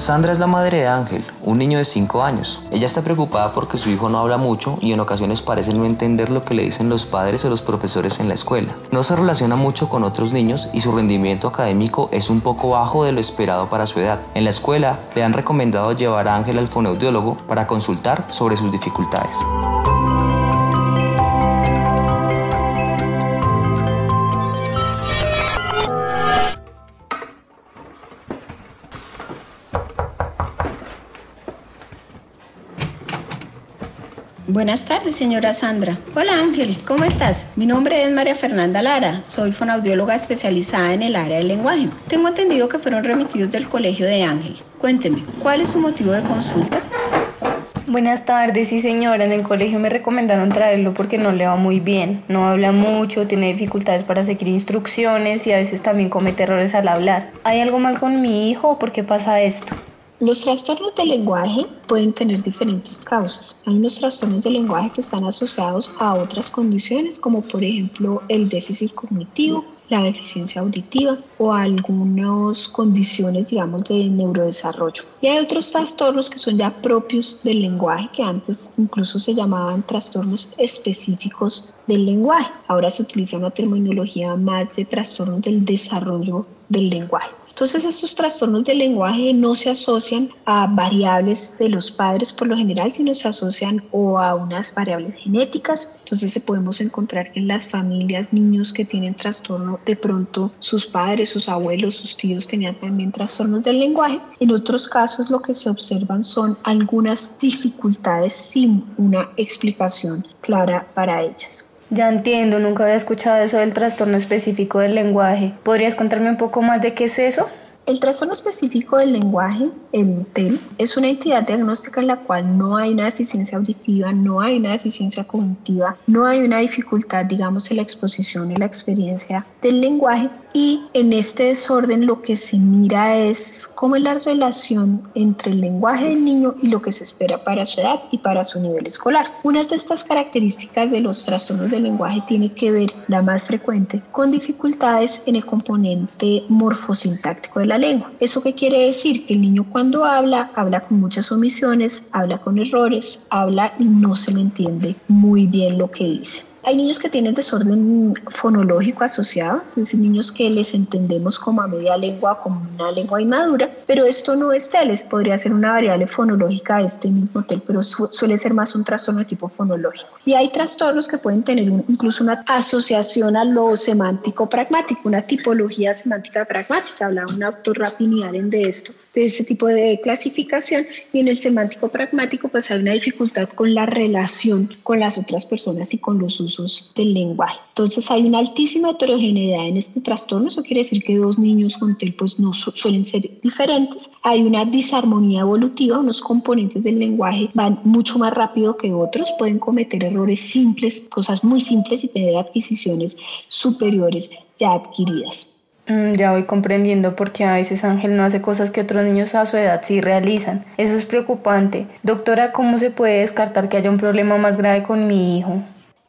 Sandra es la madre de Ángel, un niño de 5 años. Ella está preocupada porque su hijo no habla mucho y en ocasiones parece no entender lo que le dicen los padres o los profesores en la escuela. No se relaciona mucho con otros niños y su rendimiento académico es un poco bajo de lo esperado para su edad. En la escuela le han recomendado llevar a Ángel al fonoaudiólogo para consultar sobre sus dificultades. Buenas tardes, señora Sandra. Hola Ángel, ¿cómo estás? Mi nombre es María Fernanda Lara, soy fonaudióloga especializada en el área del lenguaje. Tengo entendido que fueron remitidos del colegio de Ángel. Cuénteme, ¿cuál es su motivo de consulta? Buenas tardes, sí señora, en el colegio me recomendaron traerlo porque no le va muy bien, no habla mucho, tiene dificultades para seguir instrucciones y a veces también comete errores al hablar. ¿Hay algo mal con mi hijo o por qué pasa esto? Los trastornos del lenguaje pueden tener diferentes causas. Hay unos trastornos del lenguaje que están asociados a otras condiciones, como por ejemplo el déficit cognitivo, la deficiencia auditiva o algunas condiciones, digamos, de neurodesarrollo. Y hay otros trastornos que son ya propios del lenguaje, que antes incluso se llamaban trastornos específicos del lenguaje. Ahora se utiliza una terminología más de trastornos del desarrollo del lenguaje. Entonces estos trastornos del lenguaje no se asocian a variables de los padres por lo general, sino se asocian o a unas variables genéticas. Entonces se podemos encontrar que en las familias niños que tienen trastorno, de pronto sus padres, sus abuelos, sus tíos tenían también trastornos del lenguaje. En otros casos lo que se observan son algunas dificultades sin una explicación clara para ellas. Ya entiendo, nunca había escuchado eso del trastorno específico del lenguaje. ¿Podrías contarme un poco más de qué es eso? El trastorno específico del lenguaje, el TEL, es una entidad diagnóstica en la cual no hay una deficiencia auditiva, no hay una deficiencia cognitiva, no hay una dificultad, digamos, en la exposición y la experiencia del lenguaje. Y en este desorden lo que se mira es cómo es la relación entre el lenguaje del niño y lo que se espera para su edad y para su nivel escolar. Una de estas características de los trastornos del lenguaje tiene que ver, la más frecuente, con dificultades en el componente morfosintáctico de la lengua. ¿Eso qué quiere decir? Que el niño cuando habla, habla con muchas omisiones, habla con errores, habla y no se le entiende muy bien lo que dice. Hay niños que tienen desorden fonológico asociado, es decir, niños que les entendemos como a media lengua, como una lengua inmadura, pero esto no es teles, podría ser una variable fonológica de este mismo tel, pero suele ser más un trastorno de tipo fonológico. Y hay trastornos que pueden tener incluso una asociación a lo semántico pragmático, una tipología semántica pragmática, hablaba un autor Rapini Allen de esto, de ese tipo de clasificación y en el semántico pragmático pues hay una dificultad con la relación con las otras personas y con los usos del lenguaje. Entonces hay una altísima heterogeneidad en este trastorno, eso quiere decir que dos niños con TEL pues no suelen ser diferentes. Hay una disarmonía evolutiva, unos componentes del lenguaje van mucho más rápido que otros, pueden cometer errores simples, cosas muy simples y tener adquisiciones superiores ya adquiridas. Mm, ya voy comprendiendo porque a veces Ángel no hace cosas que otros niños a su edad sí realizan. Eso es preocupante. Doctora, ¿cómo se puede descartar que haya un problema más grave con mi hijo?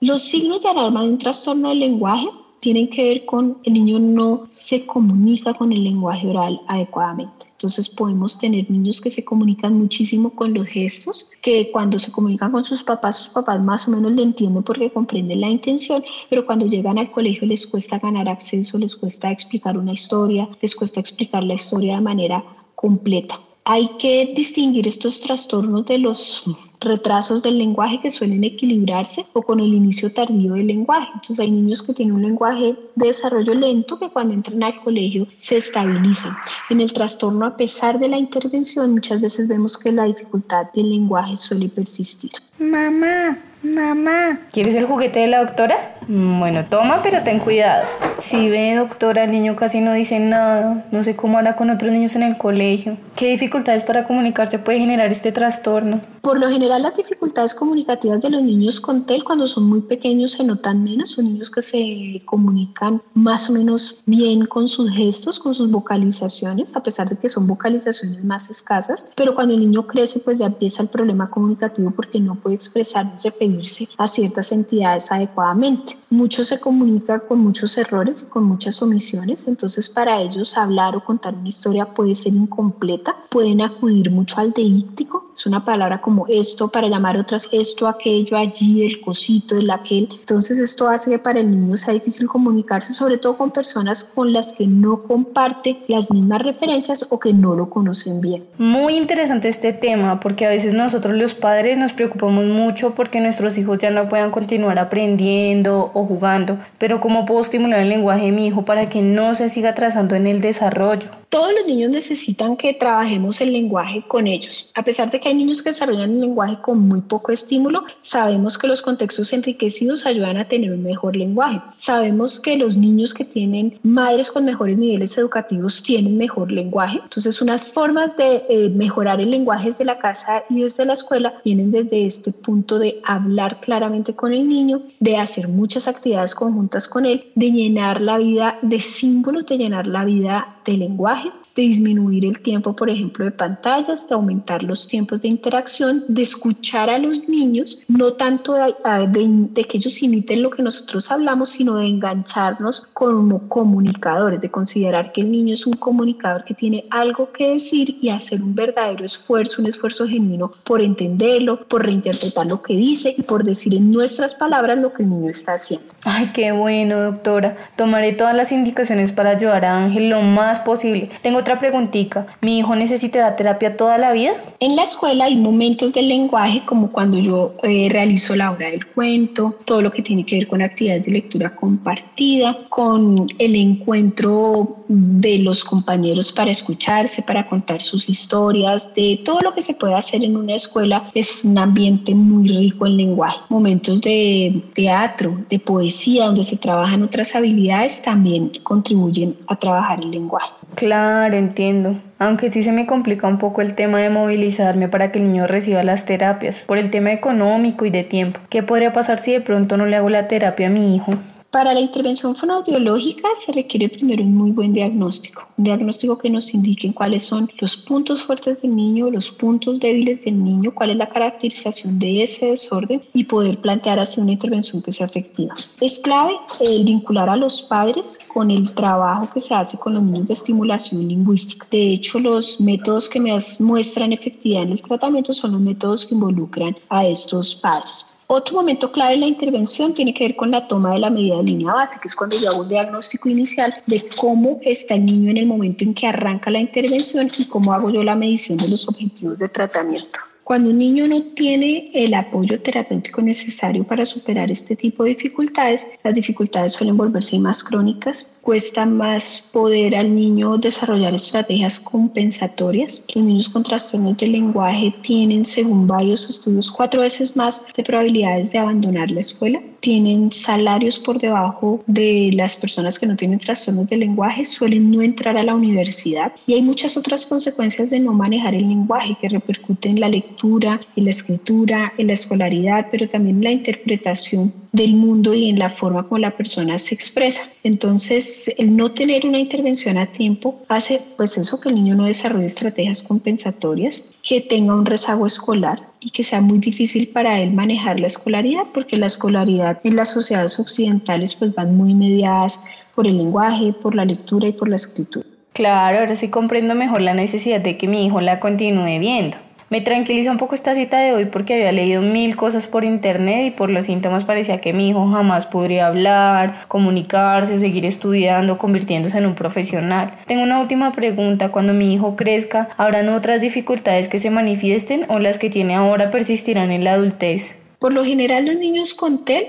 Los signos de alarma de un trastorno del lenguaje tienen que ver con el niño no se comunica con el lenguaje oral adecuadamente. Entonces podemos tener niños que se comunican muchísimo con los gestos, que cuando se comunican con sus papás, sus papás más o menos le entienden porque comprenden la intención, pero cuando llegan al colegio les cuesta ganar acceso, les cuesta explicar una historia, les cuesta explicar la historia de manera completa. Hay que distinguir estos trastornos de los retrasos del lenguaje que suelen equilibrarse o con el inicio tardío del lenguaje. Entonces hay niños que tienen un lenguaje de desarrollo lento que cuando entran al colegio se estabilizan. En el trastorno, a pesar de la intervención, muchas veces vemos que la dificultad del lenguaje suele persistir. Mamá, Mamá, ¿quieres el juguete de la doctora? Mm, bueno, toma, pero ten cuidado. Si ve, doctora, el niño casi no dice nada. No sé cómo hará con otros niños en el colegio. ¿Qué dificultades para comunicarse puede generar este trastorno? Por lo general, las dificultades comunicativas de los niños con TEL cuando son muy pequeños se notan menos. Son niños que se comunican más o menos bien con sus gestos, con sus vocalizaciones, a pesar de que son vocalizaciones más escasas. Pero cuando el niño crece, pues ya empieza el problema comunicativo porque no puede expresar y referirse a ciertas entidades adecuadamente. Mucho se comunica con muchos errores y con muchas omisiones, entonces para ellos hablar o contar una historia puede ser incompleta, pueden acudir mucho al deíctico, es una palabra como esto para llamar otras esto, aquello, allí, el cosito, el aquel. Entonces esto hace que para el niño sea difícil comunicarse, sobre todo con personas con las que no comparte las mismas referencias o que no lo conocen bien. Muy interesante este tema porque a veces nosotros los padres nos preocupamos mucho porque nuestros hijos ya no puedan continuar aprendiendo o jugando, pero ¿cómo puedo estimular el lenguaje de mi hijo para que no se siga atrasando en el desarrollo? Todos los niños necesitan que trabajemos el lenguaje con ellos. A pesar de que hay niños que desarrollan el lenguaje con muy poco estímulo, sabemos que los contextos enriquecidos ayudan a tener un mejor lenguaje. Sabemos que los niños que tienen madres con mejores niveles educativos tienen mejor lenguaje. Entonces, unas formas de eh, mejorar el lenguaje desde la casa y desde la escuela vienen desde este punto de hablar claramente con el niño, de hacer muchas actividades conjuntas con él, de llenar la vida de símbolos, de llenar la vida de lenguaje de disminuir el tiempo, por ejemplo, de pantallas, de aumentar los tiempos de interacción, de escuchar a los niños, no tanto de, que ellos imiten lo que nosotros hablamos, sino de engancharnos como comunicadores, de considerar que el niño es un comunicador que tiene algo que decir y hacer un verdadero esfuerzo, un esfuerzo genuino por entenderlo, por reinterpretar lo que dice y por decir en nuestras palabras lo que el niño está haciendo. Ay, qué bueno, doctora. Tomaré todas las indicaciones para ayudar a Ángel lo más posible. Tengo otra preguntita. ¿Mi hijo necesitará terapia toda la vida? En la escuela hay momentos del lenguaje como cuando yo eh, realizo la hora del cuento, todo lo que tiene que ver con actividades de lectura compartida, con el encuentro de los compañeros para escucharse, para contar sus historias, de todo lo que se puede hacer en una escuela. Es un ambiente muy rico en lenguaje. Momentos de teatro, de poesía, donde se trabajan otras habilidades, también contribuyen a trabajar el lenguaje. Claro, entiendo. Aunque sí se me complica un poco el tema de movilizarme para que el niño reciba las terapias, por el tema económico y de tiempo. ¿Qué podría pasar si de pronto no le hago la terapia a mi hijo? Para la intervención fonoaudiológica se requiere primero un muy buen diagnóstico, un diagnóstico que nos indique cuáles son los puntos fuertes del niño, los puntos débiles del niño, cuál es la caracterización de ese desorden y poder plantear así una intervención que sea efectiva. Es clave el vincular a los padres con el trabajo que se hace con los niños de estimulación lingüística. De hecho, los métodos que me muestran efectividad en el tratamiento son los métodos que involucran a estos padres. Otro momento clave en la intervención tiene que ver con la toma de la medida de línea base, que es cuando yo hago un diagnóstico inicial de cómo está el niño en el momento en que arranca la intervención y cómo hago yo la medición de los objetivos de tratamiento. Cuando un niño no tiene el apoyo terapéutico necesario para superar este tipo de dificultades, las dificultades suelen volverse más crónicas, cuesta más poder al niño desarrollar estrategias compensatorias. Los niños con trastornos del lenguaje tienen, según varios estudios, cuatro veces más de probabilidades de abandonar la escuela tienen salarios por debajo de las personas que no tienen trastornos del lenguaje, suelen no entrar a la universidad. Y hay muchas otras consecuencias de no manejar el lenguaje que repercuten en la lectura, en la escritura, en la escolaridad, pero también en la interpretación del mundo y en la forma como la persona se expresa. Entonces, el no tener una intervención a tiempo hace pues eso que el niño no desarrolle estrategias compensatorias, que tenga un rezago escolar y que sea muy difícil para él manejar la escolaridad, porque la escolaridad en las sociedades occidentales pues van muy mediadas por el lenguaje, por la lectura y por la escritura. Claro, ahora sí comprendo mejor la necesidad de que mi hijo la continúe viendo. Me tranquiliza un poco esta cita de hoy porque había leído mil cosas por internet y por los síntomas parecía que mi hijo jamás podría hablar, comunicarse seguir estudiando, convirtiéndose en un profesional. Tengo una última pregunta. Cuando mi hijo crezca, ¿habrán otras dificultades que se manifiesten o las que tiene ahora persistirán en la adultez? Por lo general los niños con TEL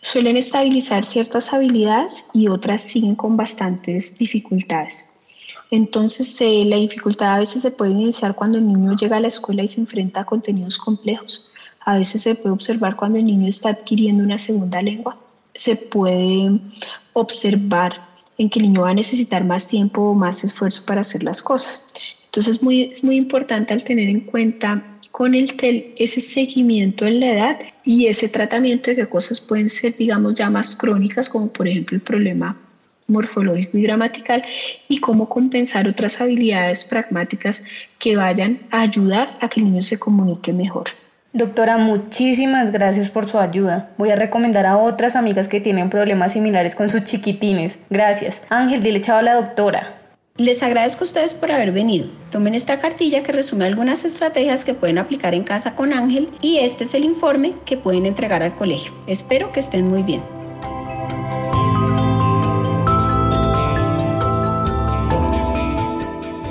suelen estabilizar ciertas habilidades y otras siguen con bastantes dificultades. Entonces, la dificultad a veces se puede iniciar cuando el niño llega a la escuela y se enfrenta a contenidos complejos, a veces se puede observar cuando el niño está adquiriendo una segunda lengua. Se puede observar en que el niño va a necesitar más tiempo o más esfuerzo para hacer las cosas. Entonces muy, es muy importante al tener en cuenta con el TEL ese seguimiento en la edad y ese tratamiento de qué cosas pueden ser, digamos, ya más crónicas, como por ejemplo el problema morfológico y gramatical, y cómo compensar otras habilidades pragmáticas que vayan a ayudar a que el niño se comunique mejor. Doctora, muchísimas gracias por su ayuda. Voy a recomendar a otras amigas que tienen problemas similares con sus chiquitines. Gracias. Ángel, dile chao a la doctora. Les agradezco a ustedes por haber venido. Tomen esta cartilla que resume algunas estrategias que pueden aplicar en casa con Ángel y este es el informe que pueden entregar al colegio. Espero que estén muy bien.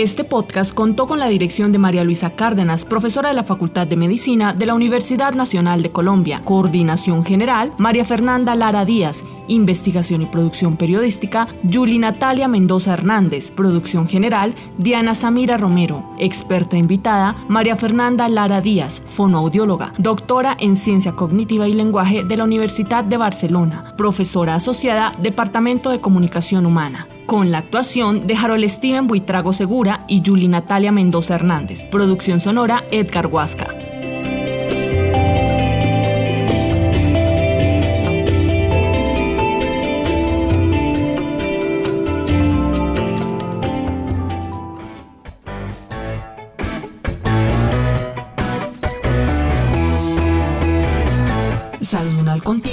Este podcast contó con la dirección de María Luisa Cárdenas, profesora de la Facultad de Medicina de la Universidad Nacional de Colombia. Coordinación General, María Fernanda Lara Díaz. Investigación y producción periodística, Yuli Natalia Mendoza Hernández. Producción General, Diana Samira Romero. Experta invitada, María Fernanda Lara Díaz, fonoaudióloga, doctora en Ciencia Cognitiva y Lenguaje de la Universidad de Barcelona, profesora asociada, Departamento de Comunicación Humana con la actuación de Harold Steven Buitrago Segura y Julie Natalia Mendoza Hernández. Producción sonora Edgar Huasca.